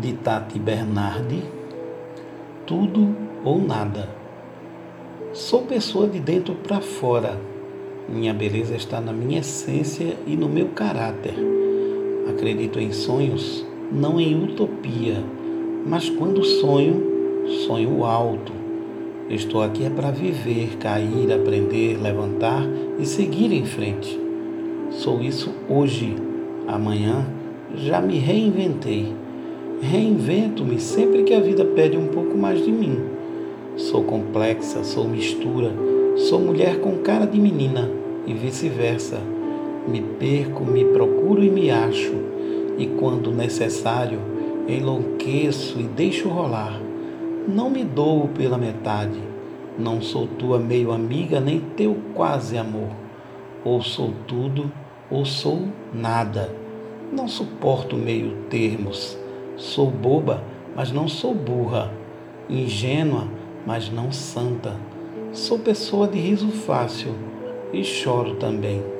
de Tati Bernardi, tudo ou nada. Sou pessoa de dentro para fora. Minha beleza está na minha essência e no meu caráter. Acredito em sonhos, não em utopia, mas quando sonho, sonho alto. Estou aqui é para viver, cair, aprender, levantar e seguir em frente. Sou isso hoje. Amanhã já me reinventei. Reinvento-me sempre que a vida pede um pouco mais de mim. Sou complexa, sou mistura, sou mulher com cara de menina e vice-versa. Me perco, me procuro e me acho, e quando necessário, enlouqueço e deixo rolar. Não me dou pela metade, não sou tua meio amiga nem teu quase amor. Ou sou tudo, ou sou nada. Não suporto meio termos. Sou boba, mas não sou burra. Ingênua, mas não santa. Sou pessoa de riso fácil e choro também.